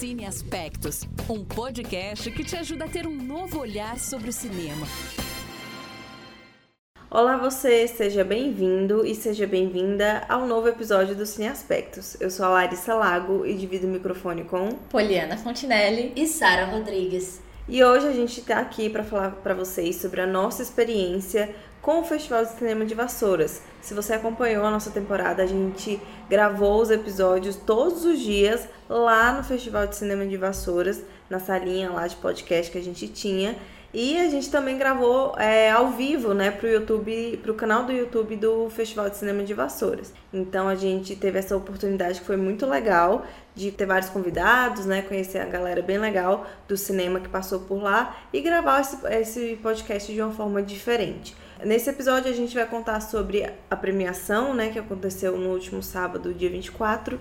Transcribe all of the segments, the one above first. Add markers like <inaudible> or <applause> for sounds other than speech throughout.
Cine Aspectos, um podcast que te ajuda a ter um novo olhar sobre o cinema. Olá você, seja bem-vindo e seja bem-vinda ao novo episódio do Cine Aspectos. Eu sou a Larissa Lago e divido o microfone com Poliana Fontinelli e Sara Rodrigues. E hoje a gente está aqui para falar para vocês sobre a nossa experiência com o Festival de Cinema de Vassouras. Se você acompanhou a nossa temporada, a gente gravou os episódios todos os dias lá no Festival de Cinema de Vassouras, na salinha lá de podcast que a gente tinha. E a gente também gravou é, ao vivo, né, pro YouTube, pro canal do YouTube do Festival de Cinema de Vassouras. Então a gente teve essa oportunidade que foi muito legal de ter vários convidados, né, conhecer a galera bem legal do cinema que passou por lá e gravar esse, esse podcast de uma forma diferente. Nesse episódio a gente vai contar sobre a premiação, né, que aconteceu no último sábado, dia 24.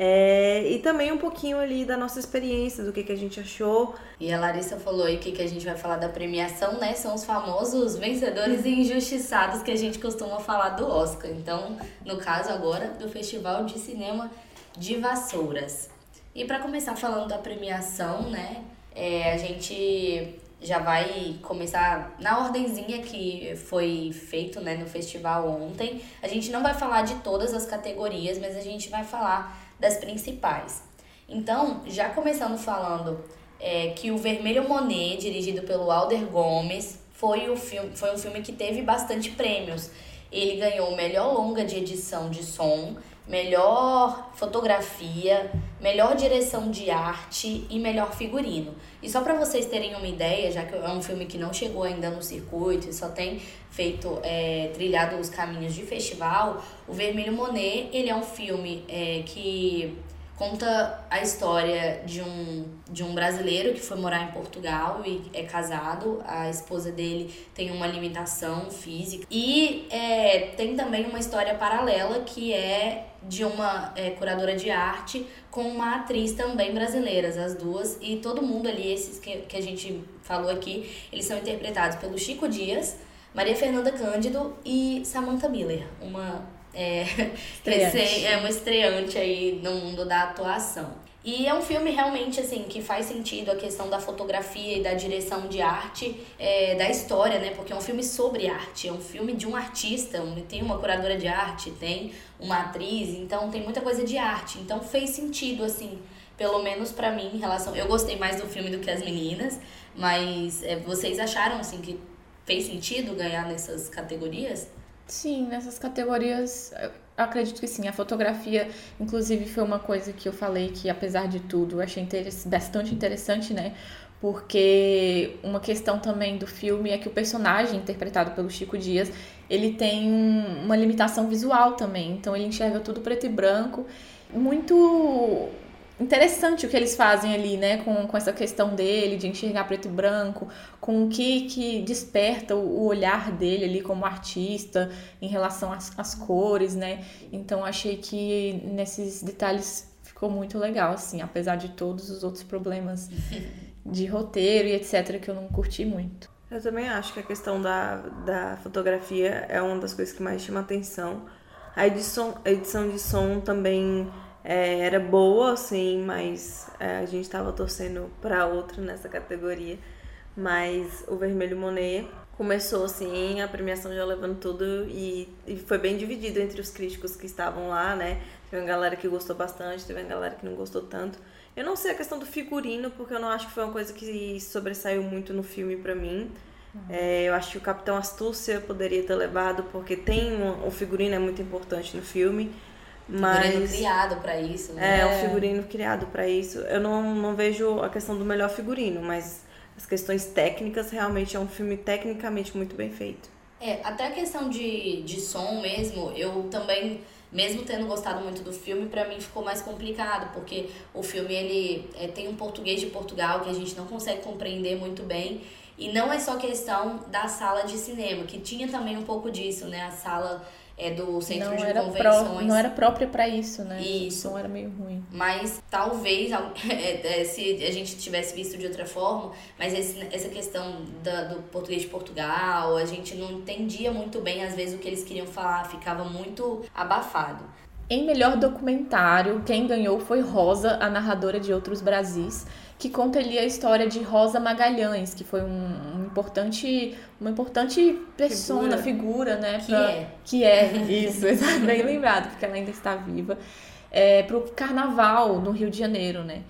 É, e também um pouquinho ali da nossa experiência, do que, que a gente achou. E a Larissa falou aí que, que a gente vai falar da premiação, né? São os famosos vencedores e injustiçados que a gente costuma falar do Oscar. Então, no caso agora, do Festival de Cinema de Vassouras. E para começar falando da premiação, né? É, a gente já vai começar na ordenzinha que foi feito né, no festival ontem. A gente não vai falar de todas as categorias, mas a gente vai falar das principais. Então, já começando falando é, que o Vermelho Monet, dirigido pelo Alder Gomes, foi, o filme, foi um filme que teve bastante prêmios. Ele ganhou o melhor longa de edição de som, melhor fotografia, melhor direção de arte e melhor figurino. E só para vocês terem uma ideia, já que é um filme que não chegou ainda no circuito e só tem feito é, trilhado os caminhos de festival, o Vermelho Monet ele é um filme é, que conta a história de um, de um brasileiro que foi morar em Portugal e é casado. A esposa dele tem uma limitação física. E é, tem também uma história paralela que é de uma é, curadora de arte com uma atriz também brasileira, as duas. E todo mundo ali, esses que, que a gente falou aqui, eles são interpretados pelo Chico Dias, Maria Fernanda Cândido e Samantha Miller, uma é, <laughs> recém, é uma estreante aí no mundo da atuação. E é um filme realmente assim que faz sentido a questão da fotografia e da direção de arte, é, da história, né? Porque é um filme sobre arte, é um filme de um artista, tem uma curadora de arte, tem uma atriz, então tem muita coisa de arte. Então fez sentido assim, pelo menos para mim em relação. Eu gostei mais do filme do que as meninas, mas é, vocês acharam assim que fez sentido ganhar nessas categorias? Sim, nessas categorias, acredito que sim. A fotografia, inclusive, foi uma coisa que eu falei que, apesar de tudo, eu achei bastante interessante, né? Porque uma questão também do filme é que o personagem interpretado pelo Chico Dias, ele tem uma limitação visual também. Então ele enxerga tudo preto e branco. Muito interessante o que eles fazem ali, né, com, com essa questão dele de enxergar preto e branco, com o que que desperta o, o olhar dele ali como artista em relação às, às cores, né? Então achei que nesses detalhes ficou muito legal, assim, apesar de todos os outros problemas <laughs> de roteiro e etc que eu não curti muito. Eu também acho que a questão da, da fotografia é uma das coisas que mais chama atenção. A edição, a edição de som também é, era boa, assim, mas é, a gente estava torcendo para outra nessa categoria. Mas o Vermelho Monet começou assim, a premiação já levando tudo e, e foi bem dividido entre os críticos que estavam lá, né? Teve uma galera que gostou bastante, teve uma galera que não gostou tanto. Eu não sei a questão do figurino, porque eu não acho que foi uma coisa que sobressaiu muito no filme para mim. É, eu acho que o Capitão Astúcia poderia ter levado, porque tem um, o figurino é muito importante no filme. Mas, figurino criado para isso, né? É, um figurino criado para isso. Eu não, não vejo a questão do melhor figurino, mas as questões técnicas, realmente é um filme tecnicamente muito bem feito. É, até a questão de, de som mesmo, eu também, mesmo tendo gostado muito do filme, para mim ficou mais complicado, porque o filme ele é, tem um português de Portugal que a gente não consegue compreender muito bem. E não é só questão da sala de cinema, que tinha também um pouco disso, né? A sala é, do centro não de era convenções. Pró, não era própria para isso, né? Isso. O som era meio ruim. Mas talvez, <laughs> é, é, se a gente tivesse visto de outra forma, mas esse, essa questão da, do português de Portugal, a gente não entendia muito bem, às vezes, o que eles queriam falar, ficava muito abafado. Em melhor documentário, quem ganhou foi Rosa, a narradora de Outros Brasis, que conta ali a história de Rosa Magalhães, que foi um, um importante, uma importante persona, figura, figura né? Que pra, é. Que é, <laughs> isso, bem lembrado, porque ela ainda está viva. É, para o carnaval no Rio de Janeiro, né?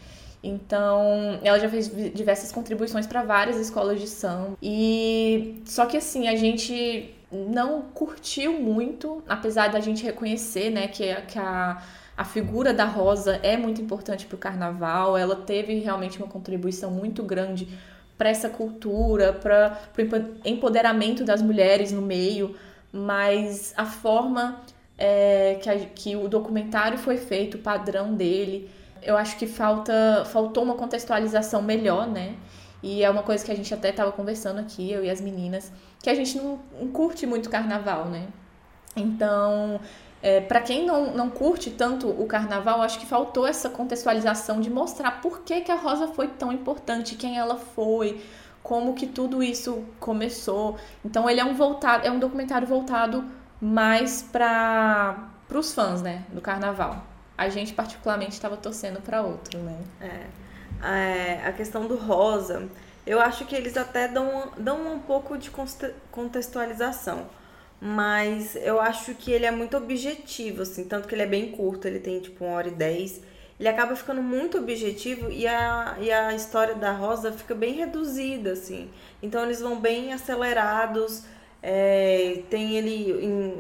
Então, ela já fez diversas contribuições para várias escolas de samba. E só que assim, a gente não curtiu muito, apesar da gente reconhecer, né, que, que a, a figura da Rosa é muito importante para o carnaval. Ela teve realmente uma contribuição muito grande para essa cultura, para o empoderamento das mulheres no meio, mas a forma é, que, a, que o documentário foi feito, o padrão dele, eu acho que falta faltou uma contextualização melhor, né? E é uma coisa que a gente até estava conversando aqui, eu e as meninas, que a gente não, não curte muito carnaval, né? Então, é, para quem não, não curte tanto o carnaval, acho que faltou essa contextualização de mostrar por que, que a Rosa foi tão importante, quem ela foi, como que tudo isso começou. Então, ele é um voltado, é um documentário voltado mais para os fãs, né, do carnaval a gente particularmente estava torcendo para outro, né? É. é. A questão do rosa, eu acho que eles até dão, dão um pouco de contextualização, mas eu acho que ele é muito objetivo, assim, tanto que ele é bem curto, ele tem tipo uma hora e dez. Ele acaba ficando muito objetivo e a, e a história da Rosa fica bem reduzida, assim. Então eles vão bem acelerados. É, tem ele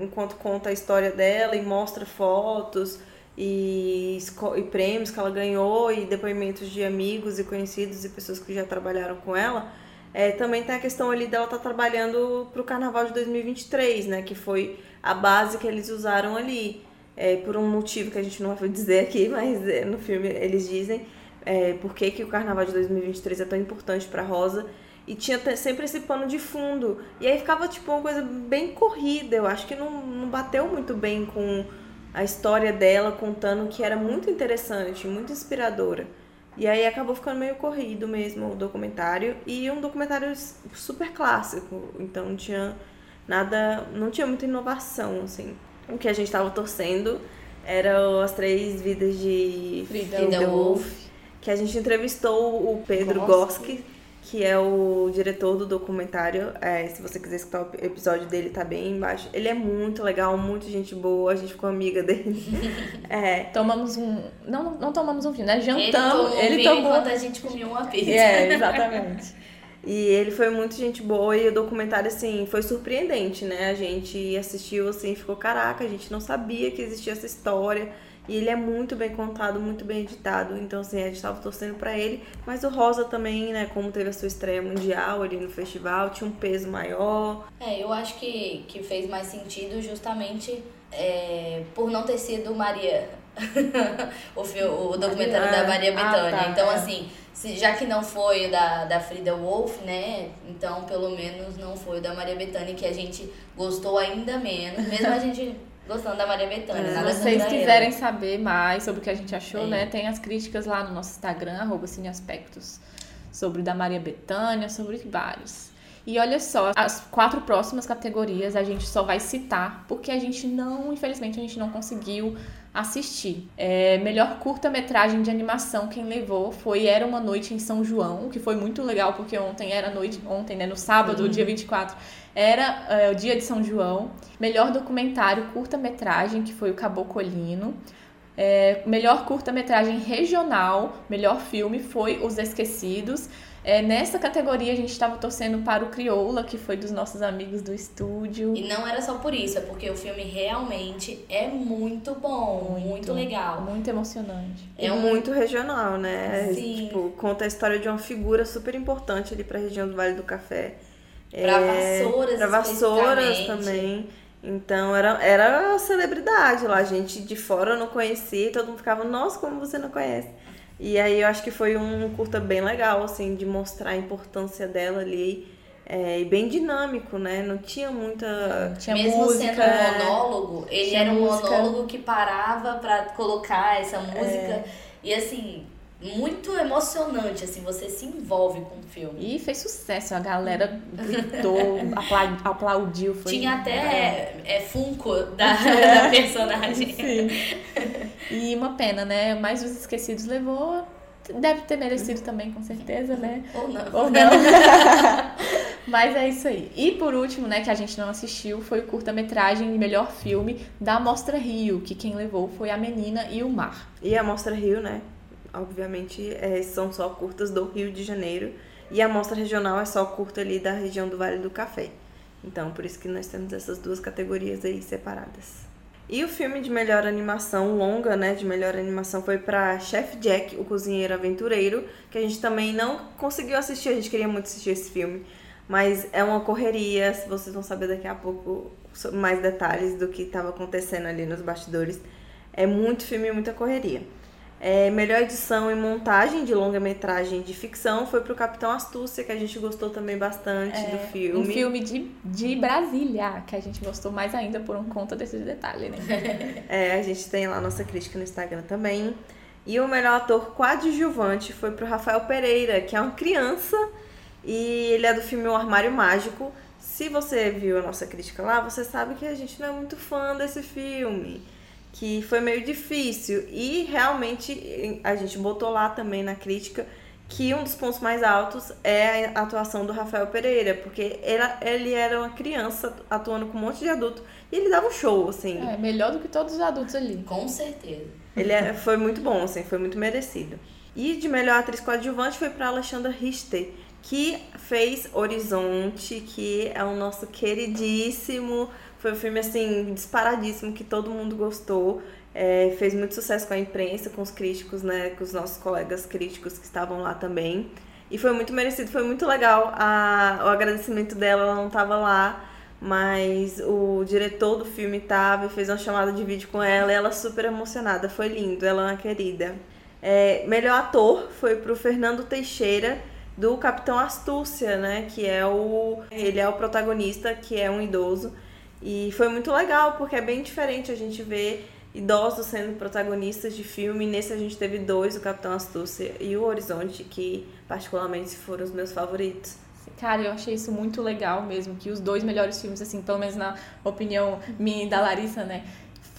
enquanto conta a história dela e mostra fotos e, e prêmios que ela ganhou e depoimentos de amigos e conhecidos e pessoas que já trabalharam com ela. É, também tem a questão ali dela estar tá trabalhando para o Carnaval de 2023, né? Que foi a base que eles usaram ali. É, por um motivo que a gente não vai dizer aqui, <laughs> mas é, no filme eles dizem é, por que, que o Carnaval de 2023 é tão importante para Rosa. E tinha sempre esse pano de fundo. E aí ficava tipo uma coisa bem corrida. Eu acho que não, não bateu muito bem com a história dela contando que era muito interessante, muito inspiradora. E aí acabou ficando meio corrido mesmo o documentário. E um documentário super clássico, então não tinha nada, não tinha muita inovação assim. O que a gente estava torcendo eram as três vidas de Frida, Frida Wolf, que a gente entrevistou o Pedro Goski que é o diretor do documentário. É, se você quiser escutar o episódio dele, tá bem embaixo. Ele é muito legal, muito gente boa, a gente ficou amiga dele. <laughs> É. Tomamos um. Não, não tomamos um vinho, né? Jantamos. Ele, ele tomou enquanto a gente comia uma pizza. É, exatamente. E ele foi muito gente boa e o documentário, assim, foi surpreendente, né? A gente assistiu, assim, ficou, caraca, a gente não sabia que existia essa história. E ele é muito bem contado, muito bem editado. Então, assim, a gente tava torcendo para ele. Mas o Rosa também, né, como teve a sua estreia mundial ali no festival, tinha um peso maior. É, eu acho que, que fez mais sentido justamente é, por não ter sido Maria. <laughs> o, o documentário da Maria Bethânia. Ah, tá, então, é. assim, se, já que não foi o da, da Frida Wolf, né? Então, pelo menos não foi o da Maria Bethânia, que a gente gostou ainda menos. Mesmo a gente <laughs> gostando da Maria Bethânia. É. Se vocês quiserem saber mais sobre o que a gente achou, é. né? Tem as críticas lá no nosso Instagram, arroba Cineaspectos, sobre da Maria Bethânia, sobre vários. E olha só, as quatro próximas categorias a gente só vai citar, porque a gente não, infelizmente, a gente não conseguiu assistir. É, melhor curta-metragem de animação, quem levou foi Era Uma Noite em São João, que foi muito legal, porque ontem era noite, ontem, né, no sábado, Sim. dia 24, era é, o dia de São João. Melhor documentário, curta-metragem, que foi o Cabocolino. É, melhor curta-metragem regional, melhor filme foi Os Esquecidos. É, nessa categoria a gente estava torcendo para o Crioula, que foi dos nossos amigos do estúdio. E não era só por isso, é porque o filme realmente é muito bom, muito, muito legal. Muito emocionante. É um... muito regional, né? Sim. Tipo, conta a história de uma figura super importante ali para a região do Vale do Café. Para é, Vassouras, Para Vassouras também. Então era, era a celebridade lá, a gente de fora não conhecia, todo mundo ficava, nossa, como você não conhece? E aí eu acho que foi um curta bem legal, assim, de mostrar a importância dela ali. É, e bem dinâmico, né? Não tinha muita. Tinha Mesmo música, sendo um monólogo, ele era um música. monólogo que parava para colocar essa música. É. E assim, muito emocionante, assim, você se envolve com o filme. E fez sucesso, a galera gritou, <laughs> apla- aplaudiu. Foi... Tinha até é, Funko da, <laughs> <laughs> da personagem. Sim. E uma pena, né? Mas os esquecidos levou. Deve ter merecido também, com certeza, né? Ou não. Ou não. Mas é isso aí. E por último, né, que a gente não assistiu, foi o curta-metragem de melhor filme da Mostra Rio, que quem levou foi a Menina e o Mar. E a Mostra Rio, né? Obviamente, é, são só curtas do Rio de Janeiro. E a Mostra Regional é só curta ali da região do Vale do Café. Então, por isso que nós temos essas duas categorias aí separadas. E o filme de melhor animação longa, né, de melhor animação foi para Chef Jack, o cozinheiro aventureiro, que a gente também não conseguiu assistir, a gente queria muito assistir esse filme, mas é uma correria, vocês vão saber daqui a pouco mais detalhes do que estava acontecendo ali nos bastidores. É muito filme e muita correria. É, melhor edição e montagem de longa-metragem de ficção foi pro Capitão Astúcia, que a gente gostou também bastante É, do filme. Um filme de, de Brasília, que a gente gostou mais ainda por um conta desses detalhes, né? <laughs> É, a gente tem lá nossa crítica no Instagram também. E o melhor ator coadjuvante foi pro Rafael Pereira, que é uma criança e ele é do filme O Armário Mágico. Se você viu a nossa crítica lá, você sabe que a gente não é muito fã desse filme, que foi meio difícil. E realmente a gente botou lá também na crítica que um dos pontos mais altos é a atuação do Rafael Pereira, porque era, ele era uma criança atuando com um monte de adulto e ele dava um show, assim. É, melhor do que todos os adultos ali. Com certeza. Ele é- foi muito bom, assim, foi muito merecido. E de melhor atriz coadjuvante foi para Alexandra Richter, que fez Horizonte, que é o nosso queridíssimo. Foi um filme, assim, disparadíssimo, que todo mundo gostou. É, fez muito sucesso com a imprensa, com os críticos, né? Com os nossos colegas críticos que estavam lá também. E foi muito merecido, foi muito legal. A, o agradecimento dela, ela não estava lá, mas o diretor do filme tava e fez uma chamada de vídeo com ela e ela super emocionada. Foi lindo, ela é uma querida. É, melhor ator foi pro Fernando Teixeira, do Capitão Astúcia, né? Que é o. Ele é o protagonista, que é um idoso. E foi muito legal, porque é bem diferente a gente ver idosos sendo protagonistas de filme. Nesse a gente teve dois, o Capitão Astúcia e o Horizonte, que particularmente foram os meus favoritos. Cara, eu achei isso muito legal mesmo, que os dois melhores filmes, assim, pelo menos na opinião minha e da Larissa, né,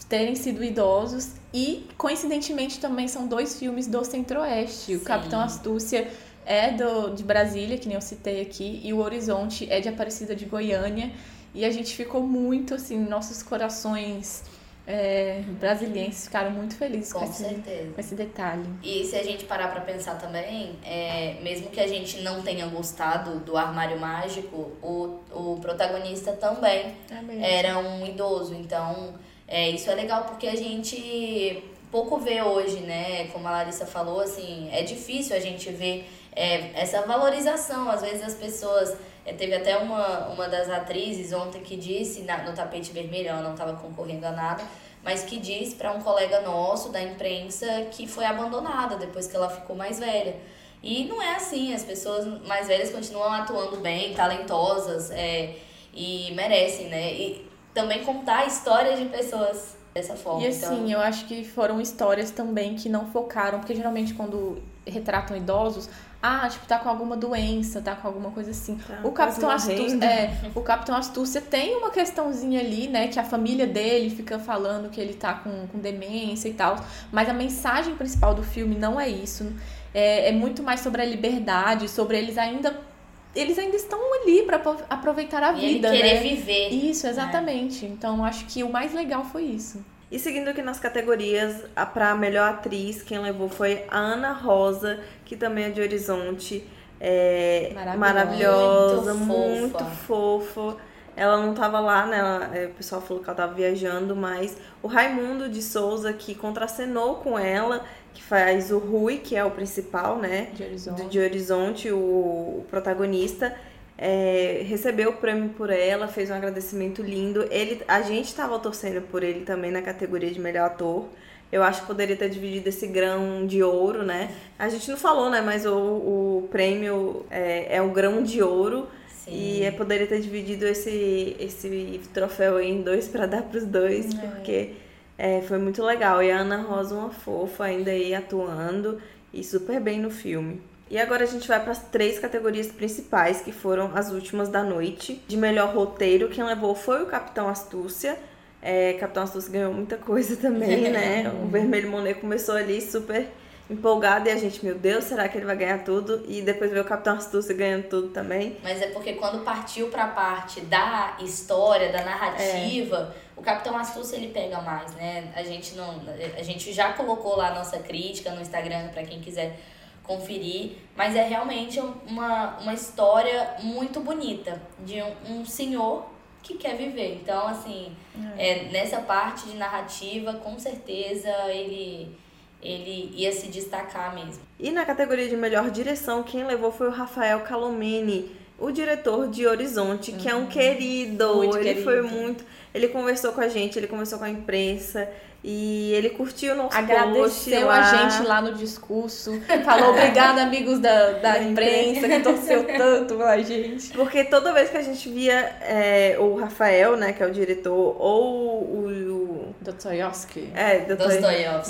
terem sido idosos e, coincidentemente, também são dois filmes do Centro-Oeste. O. Capitão Astúcia é do, de Brasília, que nem eu citei aqui, e o Horizonte é de Aparecida de Goiânia. E a gente ficou muito, assim, nossos corações é, brasilienses ficaram muito felizes com, Com esse, certeza. com esse detalhe. E se a gente parar pra pensar também, é, mesmo que a gente não tenha gostado do Armário Mágico, o, o protagonista também É era um idoso. Então, é, isso é legal porque a gente pouco vê hoje, né? Como a Larissa falou, assim, é difícil a gente ver é, essa valorização. Às vezes as pessoas. É, teve até uma, uma das atrizes ontem que disse, na- no tapete vermelho, ela não estava concorrendo a nada, mas que disse para um colega nosso da imprensa que foi abandonada depois que ela ficou mais velha. E não é assim, as pessoas mais velhas continuam atuando bem, talentosas é, e merecem, né? E também contar histórias de pessoas dessa forma. E assim, então, eu acho que foram histórias também que não focaram, porque geralmente quando retratam idosos, ah, tipo, tá com alguma doença, tá com alguma coisa assim. Tá o Capitão Astúcia, é, o Capitão Astúcia tem uma questãozinha ali, né, que a família dele fica falando que ele tá com, com demência e tal, mas a mensagem principal do filme não é isso. É, é muito mais sobre a liberdade, sobre eles ainda eles ainda estão ali pra apro- aproveitar a e ele vida, querer né? viver. Isso, exatamente. Então, acho que o mais legal foi isso. E seguindo aqui nas categorias, a pra melhor atriz, quem levou foi a Ana Rosa, que também é de Horizonte. É Maravilhosa. Muito muito fofa. fofa. Ela não tava lá, né? Ela- é, o pessoal falou que ela tava viajando, mas o Raimundo de Souza, que contracenou com ela, que faz o Rui, que é o principal, né? De Horizonte. do- de Horizonte, o, o protagonista, é, recebeu o prêmio por ela, fez um agradecimento lindo. Ele, a gente estava torcendo por ele também na categoria de melhor ator. Eu acho que poderia ter dividido esse grão de ouro, né? A gente não falou, né? Mas o, o prêmio é, é o grão de ouro. Sim. E é, poderia ter dividido esse, esse troféu aí em dois para dar pros dois, porque é, foi muito legal. E a Ana Rosa, uma fofa, ainda aí atuando. e super bem no filme. E agora a gente vai para as três categorias principais, que foram as últimas da noite. De melhor roteiro, quem levou foi o Capitão Astúcia. É, Capitão Astúcia ganhou muita coisa também, <laughs> né? o Vermelho Monet começou ali super empolgado e a gente, meu Deus, será que ele vai ganhar tudo? E depois veio o Capitão Astúcia ganhando tudo também. Mas é porque quando partiu pra parte da história, da narrativa, é. o Capitão Astúcia ele pega mais, né? A gente não. A gente já colocou lá a nossa crítica no Instagram para quem quiser conferir, mas é realmente uma, uma história muito bonita de um, um senhor que quer viver. Então, assim, é. é nessa parte de narrativa, com certeza ele ele ia se destacar mesmo. E na categoria de melhor direção, quem levou foi o Rafael Calomeni, o diretor de Horizonte, que uhum. é um uhum. querido. Muito ele querido. foi muito. Ele conversou com a gente, ele conversou com a imprensa. E ele curtiu o nosso Agradeceu a gente lá no discurso. Falou obrigada, amigos da, da, <laughs> imprensa, que torceu tanto pela gente. Porque toda vez que a gente via é, o Rafael, né, que é o diretor, ou o. o... Dostoyevsky. É, Dostoyevsky.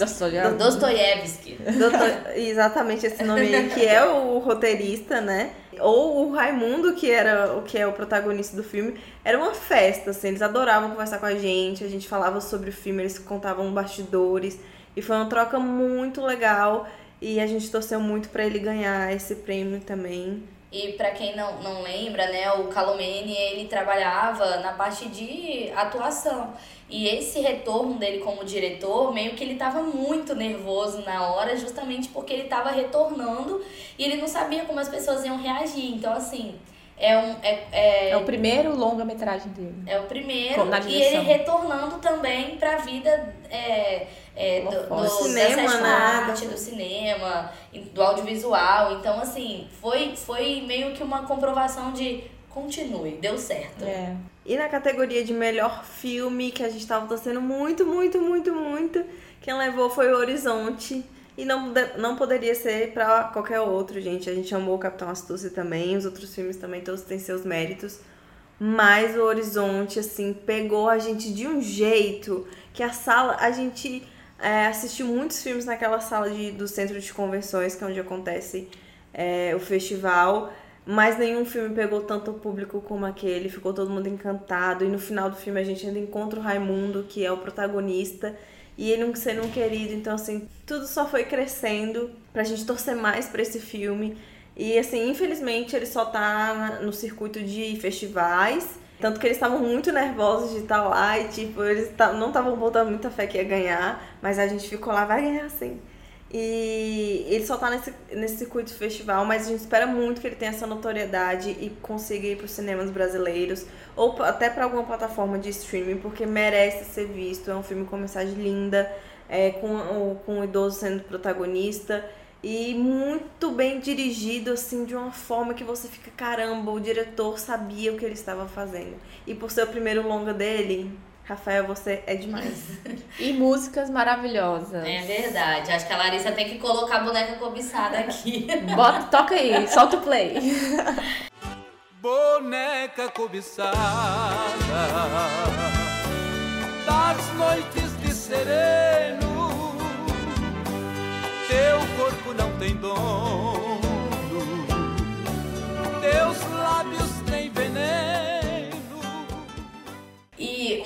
Dostoyevsky. Dostoyevsky. Exatamente esse nome aí, que é o roteirista, né? ou o Raimundo, que era o que é o protagonista do filme, era uma festa, assim, eles adoravam conversar com a gente, a gente falava sobre o filme, eles contavam bastidores, e foi uma troca muito legal, e a gente torceu muito para ele ganhar esse prêmio também. E para quem não, não lembra, né, o Calomene, ele trabalhava na parte de atuação. E esse retorno dele como diretor, meio que ele tava muito nervoso na hora, justamente porque ele tava retornando e ele não sabia como as pessoas iam reagir. Então, assim, é um. É, é, é o primeiro longa-metragem dele. É o primeiro. E ele retornando também pra vida é, é, do, do, cinema, da né? arte, do cinema, do audiovisual. Então, assim, foi, foi meio que uma comprovação de continue, deu certo. É. E na categoria de melhor filme, que a gente tava torcendo muito, muito, muito, muito, quem levou foi o Horizonte. E não, não poderia ser para qualquer outro, gente. A gente amou o Capitão Astúcia também, os outros filmes também, todos têm seus méritos. Mas o Horizonte, assim, pegou a gente de um jeito que a sala. A gente é, assistiu muitos filmes naquela sala de, do centro de convenções, que é onde acontece é, o festival. Mas nenhum filme pegou tanto público como aquele, ficou todo mundo encantado. E no final do filme a gente ainda encontra o Raimundo, que é o protagonista e ele não sendo um querido. Então, assim, tudo só foi crescendo pra gente torcer mais pra esse filme. E, assim, infelizmente ele só tá no circuito de festivais. Tanto que eles estavam muito nervosos de estar lá e, tipo, eles não estavam botando muita fé que ia ganhar. Mas a gente ficou lá, vai ganhar sim. E ele só tá nesse, nesse circuito festival, mas a gente espera muito que ele tenha essa notoriedade e consiga ir para os cinemas brasileiros ou até para alguma plataforma de streaming, porque merece ser visto. É um filme com mensagem linda, é, com, com o idoso sendo protagonista e muito bem dirigido, assim, de uma forma que você fica, caramba, o diretor sabia o que ele estava fazendo. E por ser o primeiro longa dele, Rafael, você é demais. e músicas maravilhosas. É verdade. Acho que a Larissa tem que colocar a boneca cobiçada aqui. <laughs> Bota, toca aí, solta o play. Boneca cobiçada das noites de sereno, teu corpo não tem dono,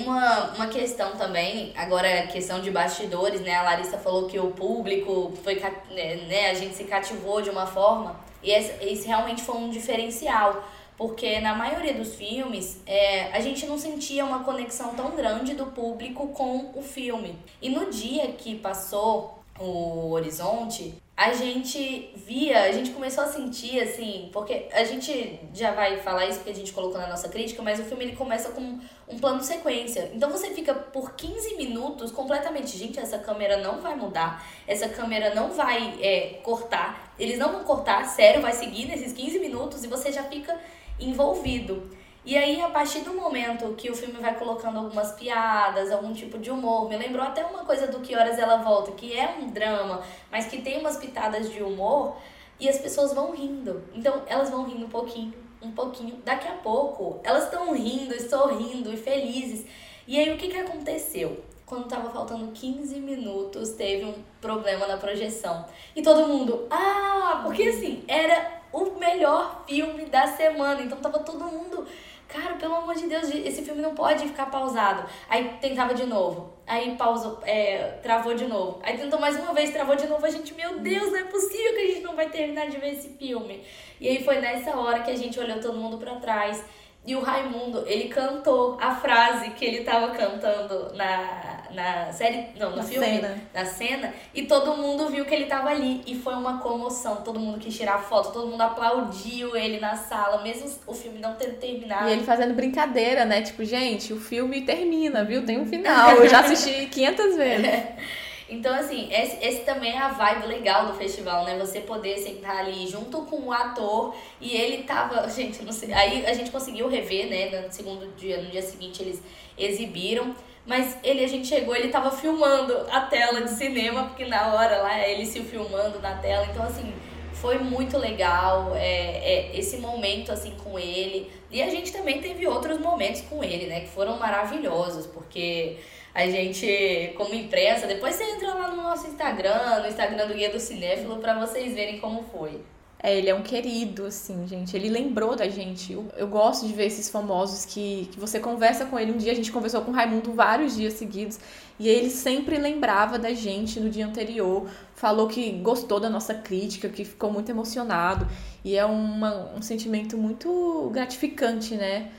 uma, uma questão também, agora questão de bastidores, né? A Larissa falou que o público foi, né, né? A gente se cativou de uma forma. E esse realmente foi um diferencial. Porque na maioria dos filmes, é, a gente não sentia uma conexão tão grande do público com o filme. E no dia que passou o Horizonte, a gente via, a gente começou a sentir assim, porque a gente já vai falar isso porque a gente colocou na nossa crítica, mas o filme ele começa com um plano sequência. Então você fica por 15 minutos completamente, gente, essa câmera não vai mudar, essa câmera não vai é, cortar, eles não vão cortar, sério, vai seguir nesses 15 minutos e você já fica envolvido. E aí, a partir do momento que o filme vai colocando algumas piadas, algum tipo de humor, me lembrou até uma coisa do Que Horas Ela Volta, que é um drama, mas que tem umas pitadas de humor, e as pessoas vão rindo. Então, elas vão rindo um pouquinho, um pouquinho. Daqui a pouco, elas estão rindo, sorrindo e felizes. E aí, o que, que aconteceu? quando tava faltando 15 minutos, teve um problema na projeção. E todo mundo, ah, porque assim, era o melhor filme da semana. Então tava todo mundo, cara, pelo amor de Deus, esse filme não pode ficar pausado. Aí tentava de novo. Aí pausou, é, travou de novo. Aí tentou mais uma vez, travou de novo. A gente, meu Deus, não é possível que a gente não vai terminar de ver esse filme. E aí foi nessa hora que a gente olhou todo mundo para trás. E o Raimundo, ele cantou a frase que ele tava cantando na, na série, não, no Na filme, cena. na cena, e todo mundo viu que ele tava ali. E foi uma comoção. Todo mundo quis tirar foto, todo mundo aplaudiu ele na sala, mesmo o filme não tendo terminado. E ele fazendo brincadeira, né? Tipo, gente, o filme termina, viu? Tem um final. Eu já assisti <laughs> 500 vezes. <laughs> Então, assim, esse, esse também é a vibe legal do festival, né? Você poder sentar ali junto com o ator e ele tava. <laughs> Gente, não sei. Aí a gente conseguiu rever, né? No segundo dia, no dia seguinte eles exibiram. Mas ele, a gente chegou, ele tava filmando a tela de cinema, porque na hora lá ele se filmando na tela. Então, assim, foi muito legal é, é, esse momento, assim, com ele. E a gente também teve outros momentos com ele, né? Que foram maravilhosos, porque a gente, como imprensa, depois você entra lá no nosso Instagram, no Instagram do Guia do Cinéfilo, pra vocês verem como foi. É, ele é um querido, assim, gente. Ele lembrou da gente. Eu, eu gosto de ver esses famosos que, que você conversa com ele. Um dia a gente conversou com o Raimundo vários dias seguidos. E ele sempre lembrava da gente no dia anterior. Falou que gostou da nossa crítica, que ficou muito emocionado. E é uma, um sentimento muito gratificante, né?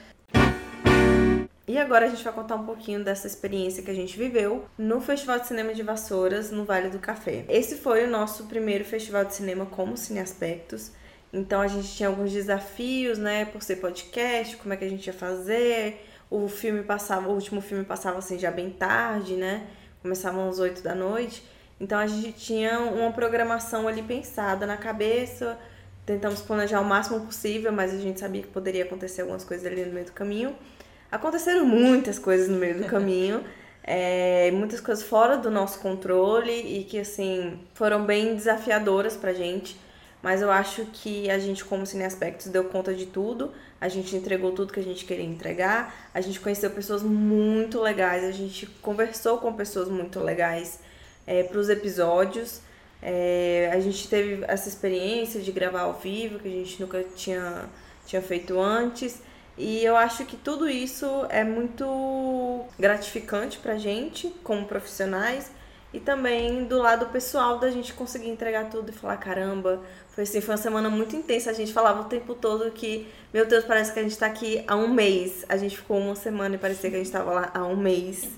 E agora a gente vai contar um pouquinho dessa experiência que a gente viveu no Festival de Cinema de Vassouras, no Vale do Café. Esse foi o nosso primeiro festival de cinema como Cine Aspectos. Então a gente tinha alguns desafios, né, por ser podcast, como é que a gente ia fazer. O filme passava, o último filme passava assim já bem tarde, né? Começavam às 8 da noite. Então a gente tinha uma programação ali pensada na cabeça. Tentamos planejar o máximo possível, mas a gente sabia que poderia acontecer algumas coisas ali no meio do caminho. Aconteceram muitas coisas no meio do caminho, <laughs> é, muitas coisas fora do nosso controle e que, assim, foram bem desafiadoras pra gente. Mas eu acho que a gente, como Cine Aspectos, deu conta de tudo. A gente entregou tudo que a gente queria entregar. A gente conheceu pessoas muito legais. A gente conversou com pessoas muito legais é, para os episódios. É, a gente teve essa experiência de gravar ao vivo, que a gente nunca tinha, tinha feito antes. E eu acho que tudo isso é muito gratificante pra gente, como profissionais, e também do lado pessoal da gente conseguir entregar tudo e falar, caramba, foi assim, foi uma semana muito intensa. A gente falava o tempo todo que, meu Deus, parece que a gente tá aqui há um mês. A gente ficou uma semana e parecia que a gente tava lá há um mês.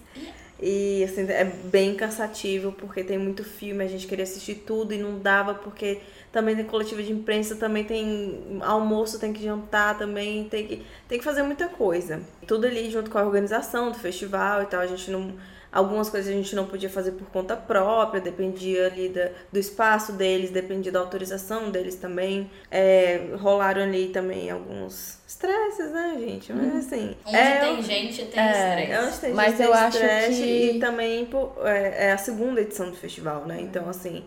E assim, é bem cansativo porque tem muito filme, a gente queria assistir tudo e não dava porque também tem coletiva de imprensa, também tem almoço, tem que jantar, também tem que, tem que fazer muita coisa. Tudo ali junto com a organização do festival e tal, a gente não. Algumas coisas a gente não podia fazer por conta própria, dependia ali da, do espaço deles, dependia da autorização deles também. É, rolaram ali também alguns estresses, né, gente? Mas assim. Onde é, tem gente, tem é, estresse. onde tem Mas gente, eu tem acho estresse que- E também pô, é, é a segunda edição do festival, né? Então, assim,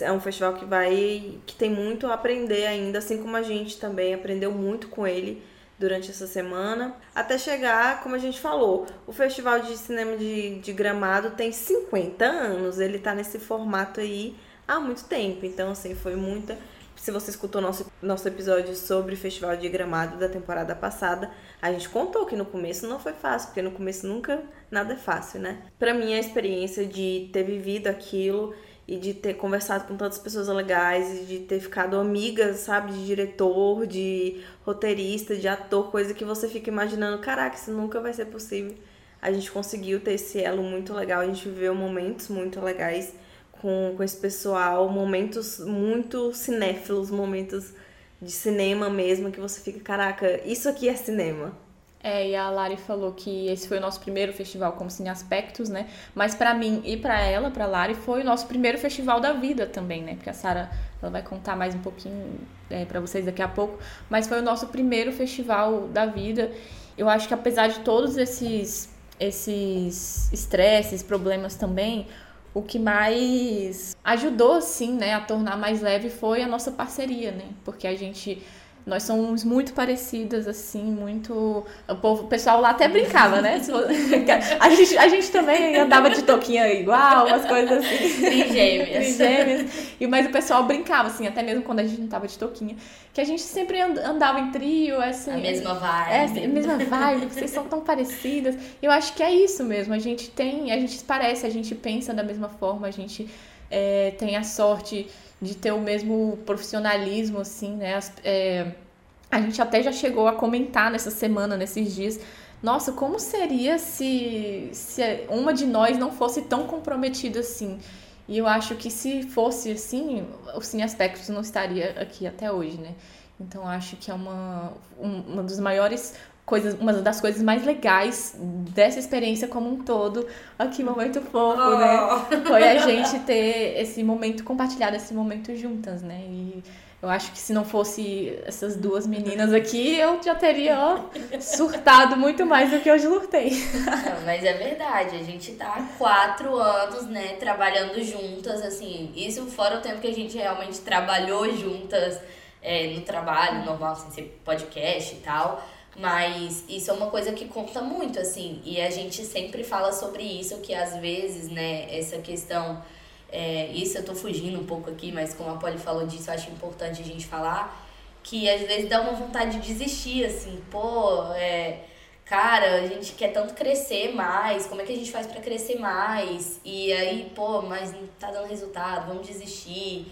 é um festival que vai. que tem muito a aprender ainda, assim como a gente também aprendeu muito com ele durante essa semana. Até chegar, como a gente falou, o Festival de Cinema de, de Gramado tem 50 anos. Ele tá nesse formato aí há muito tempo. Então, assim, foi muita. Se você escutou nosso, nosso episódio sobre o Festival de Gramado da temporada passada, a gente contou que no começo não foi fácil, porque no começo nunca nada é fácil, né? Pra mim, a experiência de ter vivido aquilo e de ter conversado com tantas pessoas legais e de ter ficado amiga, sabe, de diretor, de roteirista, de ator, coisa que você fica imaginando, caraca, isso nunca vai ser possível. A gente conseguiu ter esse elo muito legal, a gente viveu momentos muito legais com, com esse pessoal, momentos muito cinéfilos, momentos de cinema mesmo, que você fica, caraca, isso aqui é cinema. É, e a Lari falou que esse foi o nosso primeiro festival como Cine Aspectos, né? Mas pra mim e pra ela, pra Lari, foi o nosso primeiro festival da vida também, né? Porque a Sara ela vai contar mais um pouquinho é, para vocês daqui a pouco. Mas foi o nosso primeiro festival da vida. Eu acho que apesar de todos esses esses estresses, problemas também, o que mais ajudou, sim, né, a tornar mais leve foi a nossa parceria, né? Porque a gente Nós somos muito parecidas, assim, muito. O povo, o pessoal lá até brincava, né? <laughs> A gente, a gente também andava de toquinha igual, umas coisas assim. Trigêmeas. Trigêmeas. E, mas o pessoal brincava, assim, até mesmo quando a gente não tava de toquinha. Que a gente sempre andava em trio, assim. A mesma vibe. É, a mesma vibe, vocês são tão parecidas. Eu acho que é isso mesmo. A gente tem, a gente parece, a gente pensa da mesma forma, a gente é, tem a sorte de ter o mesmo profissionalismo, assim, né? As, é, a gente até já chegou a comentar nessa semana, nesses dias, nossa, como seria se, se uma de nós não fosse tão comprometida assim? E eu acho que se fosse assim, o Cine Aspectos não estaria aqui até hoje, né? Então acho que é uma, uma dos maiores coisas, uma das coisas mais legais dessa experiência como um todo. Aqui, momento fofo, oh. né? Foi a gente ter esse momento compartilhado, esse momento juntas, né? E eu acho que se não fosse essas duas meninas aqui, eu já teria ó, surtado muito mais do que eu surtei. Não, mas é verdade, a gente tá há quatro anos, né, trabalhando juntas, assim, isso fora o tempo que a gente realmente trabalhou juntas é, no trabalho normal, sem ser podcast e tal. Mas isso é uma coisa que conta muito, assim, e a gente sempre fala sobre isso, que às vezes, né, essa questão é, isso eu tô fugindo um pouco aqui, mas como a Polly falou disso, eu acho importante a gente falar. Que às vezes dá uma vontade de desistir, assim, pô, é, cara, a gente quer tanto crescer mais, como é que a gente faz para crescer mais? E aí, pô, mas não tá dando resultado, vamos desistir.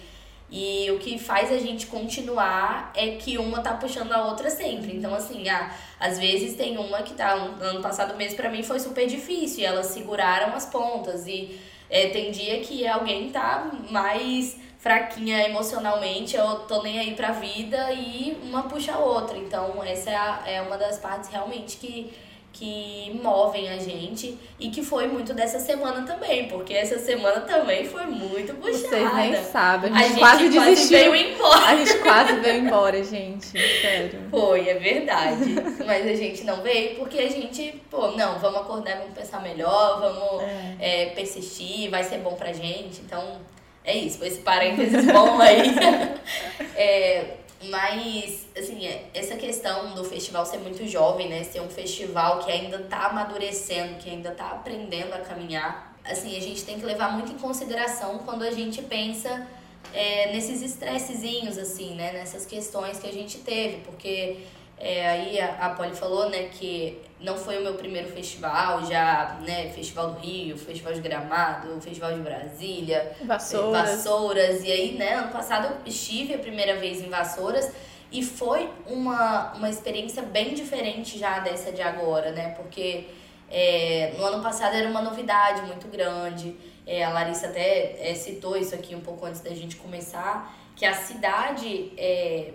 E o que faz a gente continuar é que uma tá puxando a outra sempre. Então, assim, ah, às vezes tem uma que tá. Um, ano passado mesmo para mim foi super difícil. E elas seguraram as pontas. E é, tem dia que alguém tá mais fraquinha emocionalmente, eu tô nem aí pra vida e uma puxa a outra. Então, essa é, a, é uma das partes realmente que, que movem a gente e que foi muito dessa semana também, porque essa semana também foi muito puxada. Vocês nem sabem, a gente, a gente quase, quase desistiu. veio embora. A gente quase veio embora, gente, sério. Foi, é verdade. Mas a gente não veio porque a gente, pô, não, vamos acordar, vamos pensar melhor, vamos é. É, persistir, vai ser bom pra gente. Então, é isso, foi esse parênteses bom aí. <laughs> é, mas, assim, é, essa questão do festival ser muito jovem, né? Ser um festival que ainda tá amadurecendo, que ainda tá aprendendo a caminhar. Assim, a gente tem que levar muito em consideração quando a gente pensa é, nesses estressezinhos, assim, né? Nessas questões que a gente teve. Porque é, aí a, a Polly falou, né, que não foi o meu primeiro festival, já, né, Festival do Rio, Festival de Gramado, Festival de Brasília, Vassouras. Vassouras. E aí, né, ano passado eu estive a primeira vez em Vassouras e foi uma, uma experiência bem diferente já dessa de agora, né, porque é, no ano passado era uma novidade muito grande. É, a Larissa até é, citou isso aqui um pouco antes da gente começar, que a cidade é,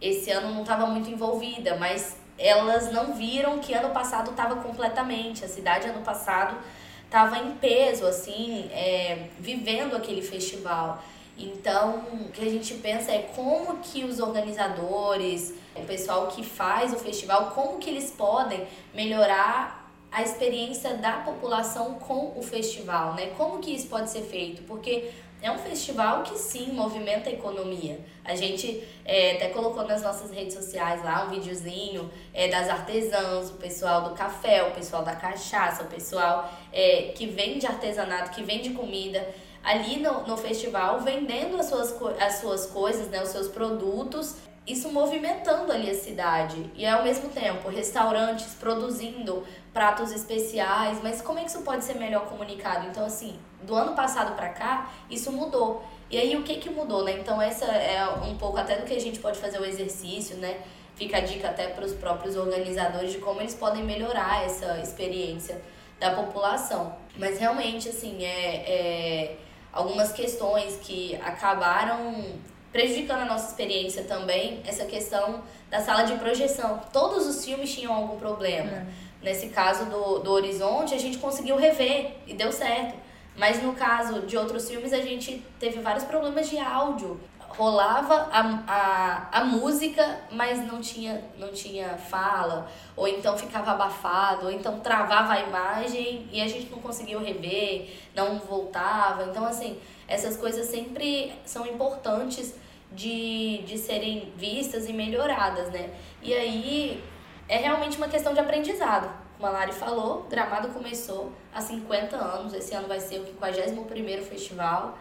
esse ano não estava muito envolvida, mas elas não viram que ano passado estava completamente. A cidade ano passado estava em peso, assim, é, vivendo aquele festival. Então, o que a gente pensa é como que os organizadores, o pessoal que faz o festival, como que eles podem melhorar a experiência da população com o festival, né? Como que isso pode ser feito? Porque é um festival que sim movimenta a economia. A gente é, até colocou nas nossas redes sociais lá um videozinho é, das artesãs, o pessoal do café, o pessoal da cachaça, o pessoal é, que vende artesanato, que vende comida ali no, no festival, vendendo as suas, as suas coisas, né, os seus produtos isso movimentando ali a cidade. E ao mesmo tempo, restaurantes produzindo pratos especiais, mas como é que isso pode ser melhor comunicado? Então, assim, do ano passado para cá, isso mudou. E aí, o que que mudou, né? Então, essa é um pouco até do que a gente pode fazer o exercício, né? Fica a dica até para os próprios organizadores de como eles podem melhorar essa experiência da população. Mas realmente, assim, é, é algumas questões que acabaram prejudicando a nossa experiência também, essa questão da sala de projeção. Todos os filmes tinham algum problema. É. Nesse caso do, do Horizonte, a gente conseguiu rever e deu certo. Mas no caso de outros filmes, a gente teve vários problemas de áudio. Rolava a, a, a música, mas não tinha, não tinha fala, ou então ficava abafado, ou então travava a imagem e a gente não conseguiu rever, não voltava. Então, assim, essas coisas sempre são importantes de, de serem vistas e melhoradas, né? E aí é realmente uma questão de aprendizado. Como a Lari falou, Gramado começou há 50 anos, esse ano vai ser o 51º festival.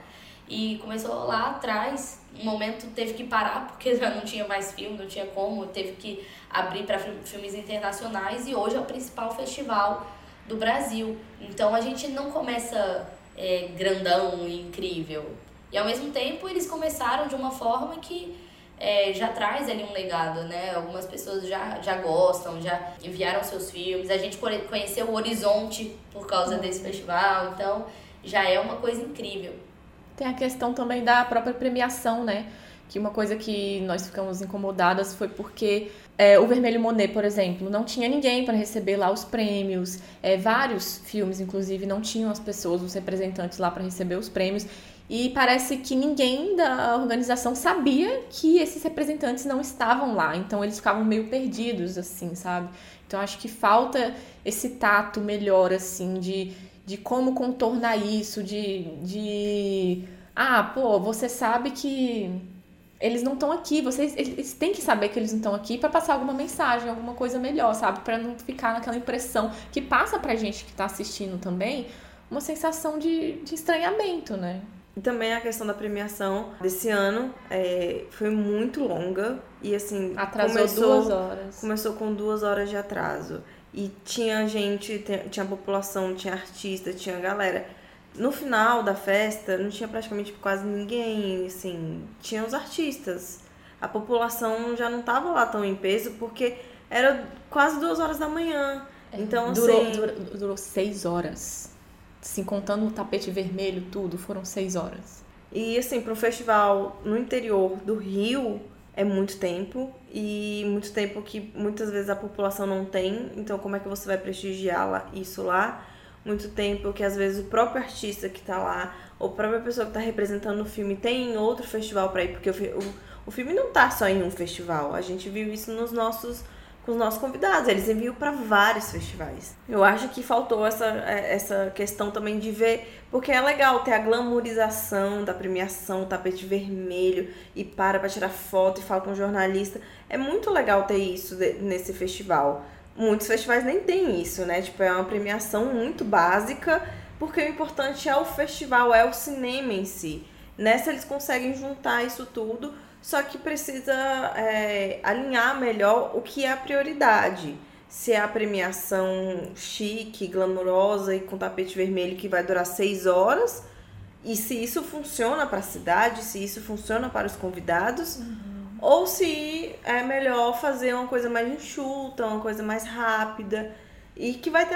E começou lá atrás, um momento teve que parar <laughs> porque já não tinha mais filme, não tinha como, teve que abrir para filmes internacionais e hoje é o principal festival do Brasil. Então a gente não começa é, grandão e incrível. E ao mesmo tempo eles começaram de uma forma que é, já traz ali um legado, né? Algumas pessoas já, já gostam, já enviaram seus filmes. A gente conheceu o Horizonte por causa desse festival, então já é uma coisa incrível. Tem a questão também da própria premiação, né? Que uma coisa que nós ficamos incomodadas foi porque é, o Vermelho Monet, por exemplo, não tinha ninguém para receber lá os prêmios. É, vários filmes, inclusive, não tinham as pessoas, os representantes lá para receber os prêmios. E parece que ninguém da organização sabia que esses representantes não estavam lá. Então eles ficavam meio perdidos, assim, sabe? Então acho que falta esse tato melhor, assim, de, de como contornar isso, de, de. Ah, pô, você sabe que eles não estão aqui, vocês eles têm que saber que eles não estão aqui para passar alguma mensagem, alguma coisa melhor, sabe? Para não ficar naquela impressão que passa pra gente que tá assistindo também uma sensação de, de estranhamento, né? E também a questão da premiação desse ano é, foi muito longa e assim. Atrasou começou, duas horas. Começou com duas horas de atraso. E tinha gente, tinha população, tinha artista, tinha galera. No final da festa não tinha praticamente quase ninguém, assim, tinha os artistas. A população já não tava lá tão em peso porque era quase duas horas da manhã. É, então, durou, assim. Durou, durou seis horas assim, contando o tapete vermelho, tudo, foram seis horas. E assim, para um festival no interior do Rio é muito tempo e muito tempo que muitas vezes a população não tem, então como é que você vai prestigiar isso lá? Muito tempo que às vezes o próprio artista que está lá, ou a própria pessoa que está representando o filme tem outro festival para ir, porque o, o, o filme não tá só em um festival. A gente viu isso nos nossos com os nossos convidados. Eles enviam para vários festivais. Eu acho que faltou essa, é, essa questão também de ver, porque é legal ter a glamorização da premiação, o tapete vermelho e para para tirar foto e fala com jornalista. É muito legal ter isso nesse festival. Muitos festivais nem tem isso, né? Tipo, é uma premiação muito básica, porque o importante é o festival, é o cinema em si. Nessa eles conseguem juntar isso tudo só que precisa é, alinhar melhor o que é a prioridade. Se é a premiação chique, glamurosa e com tapete vermelho que vai durar seis horas, e se isso funciona para a cidade, se isso funciona para os convidados, uhum. ou se é melhor fazer uma coisa mais enxuta, uma coisa mais rápida e que vai ter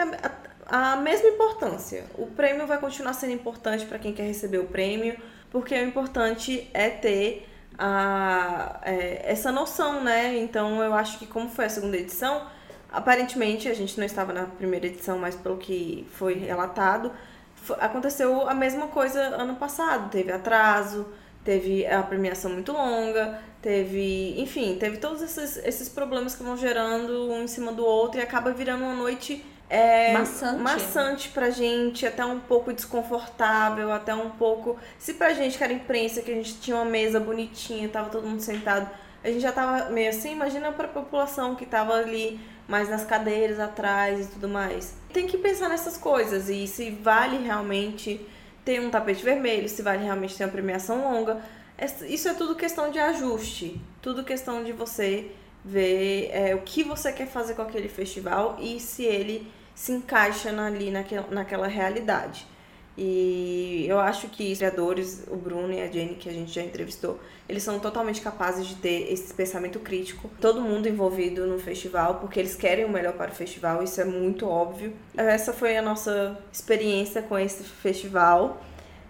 a, a mesma importância. O prêmio vai continuar sendo importante para quem quer receber o prêmio, porque o importante é ter a, é, essa noção, né? Então eu acho que como foi a segunda edição, aparentemente a gente não estava na primeira edição, mas pelo que foi relatado, foi, aconteceu a mesma coisa ano passado. Teve atraso, teve a premiação muito longa, teve, enfim, teve todos esses, esses problemas que vão gerando um em cima do outro e acaba virando uma noite é maçante. maçante pra gente, até um pouco desconfortável, até um pouco. Se pra gente que era imprensa, que a gente tinha uma mesa bonitinha, tava todo mundo sentado, a gente já tava meio assim, imagina pra população que tava ali mais nas cadeiras atrás e tudo mais. Tem que pensar nessas coisas e se vale realmente ter um tapete vermelho, se vale realmente ter uma premiação longa. Isso é tudo questão de ajuste, tudo questão de você ver é, o que você quer fazer com aquele festival e se ele se encaixa ali naquela, naquela realidade. E eu acho que os criadores, o Bruno e a Jenny, que a gente já entrevistou, eles são totalmente capazes de ter esse pensamento crítico. Todo mundo envolvido no festival, porque eles querem o melhor para o festival, isso é muito óbvio. Essa foi a nossa experiência com esse festival.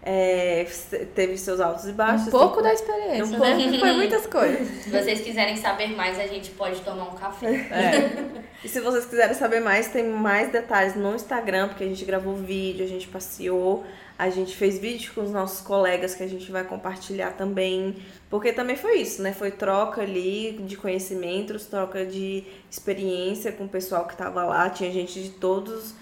É, teve seus altos e baixos. Um pouco da experiência, um né? Pouco, foi <laughs> muitas coisas. Se vocês quiserem saber mais, a gente pode tomar um café. É. E se vocês quiserem saber mais, tem mais detalhes no Instagram, porque a gente gravou vídeo, a gente passeou, a gente fez vídeo com os nossos colegas que a gente vai compartilhar também. Porque também foi isso, né? Foi troca ali de conhecimentos, troca de experiência com o pessoal que estava lá. Tinha gente de todos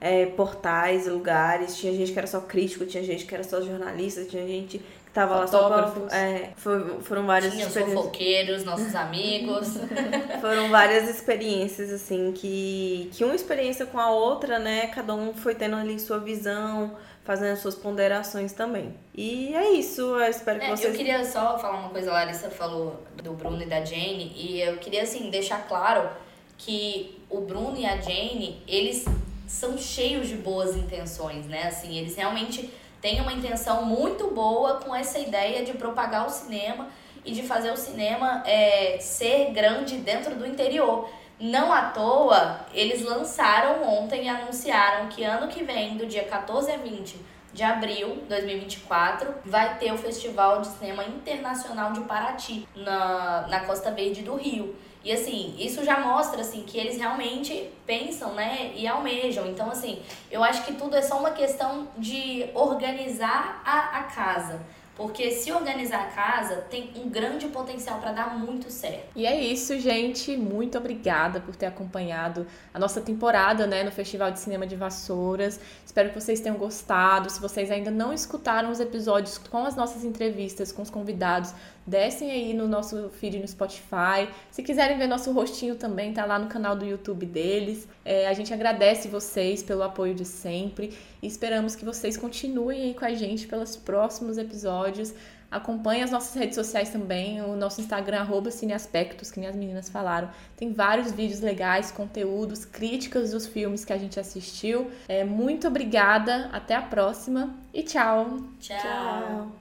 é, portais, lugares, tinha gente que era só crítico, tinha gente que era só jornalista, tinha gente que Tava lá só pra, é, foi- foram várias Tinha os experiências. fofoqueiros, nossos amigos. <laughs> Foram várias experiências, assim, que, que uma experiência com a outra, né? Cada um foi tendo ali sua visão, fazendo suas ponderações também. E é isso, eu espero que É, vocês. Eu queria só falar uma coisa, a Larissa falou do Bruno e da Jane, e eu queria, assim, deixar claro que o Bruno e a Jane, eles são cheios de boas intenções, né? Assim, eles realmente têm uma intenção muito boa com essa ideia de propagar o cinema e de fazer o cinema é, ser grande dentro do interior. Não à toa, eles lançaram ontem e anunciaram que ano que vem, do dia 14 a 20 de abril de 2024, vai ter o Festival de Cinema Internacional de Paraty, na, na Costa Verde do Rio. E assim, isso já mostra assim que eles realmente pensam, né, e almejam. Então assim, eu acho que tudo é só uma questão de organizar a, a casa. Porque se organizar a casa, tem um grande potencial para dar muito certo. E é isso, gente. Muito obrigada por ter acompanhado a nossa temporada né, no Festival de Cinema de Vassouras. Espero que vocês tenham gostado. Se vocês ainda não escutaram os episódios com as nossas entrevistas com os convidados, descem aí no nosso feed no Spotify. Se quiserem ver nosso rostinho também, tá lá no canal do YouTube deles. É, a gente agradece vocês pelo apoio de sempre e esperamos que vocês continuem aí com a gente pelos próximos episódios. Acompanhe as nossas redes sociais também, o nosso Instagram, arroba Cineaspectos, que nem as meninas falaram. Tem vários vídeos legais, conteúdos, críticas dos filmes que a gente assistiu. É, muito obrigada, até a próxima e tchau! Tchau. Tchau.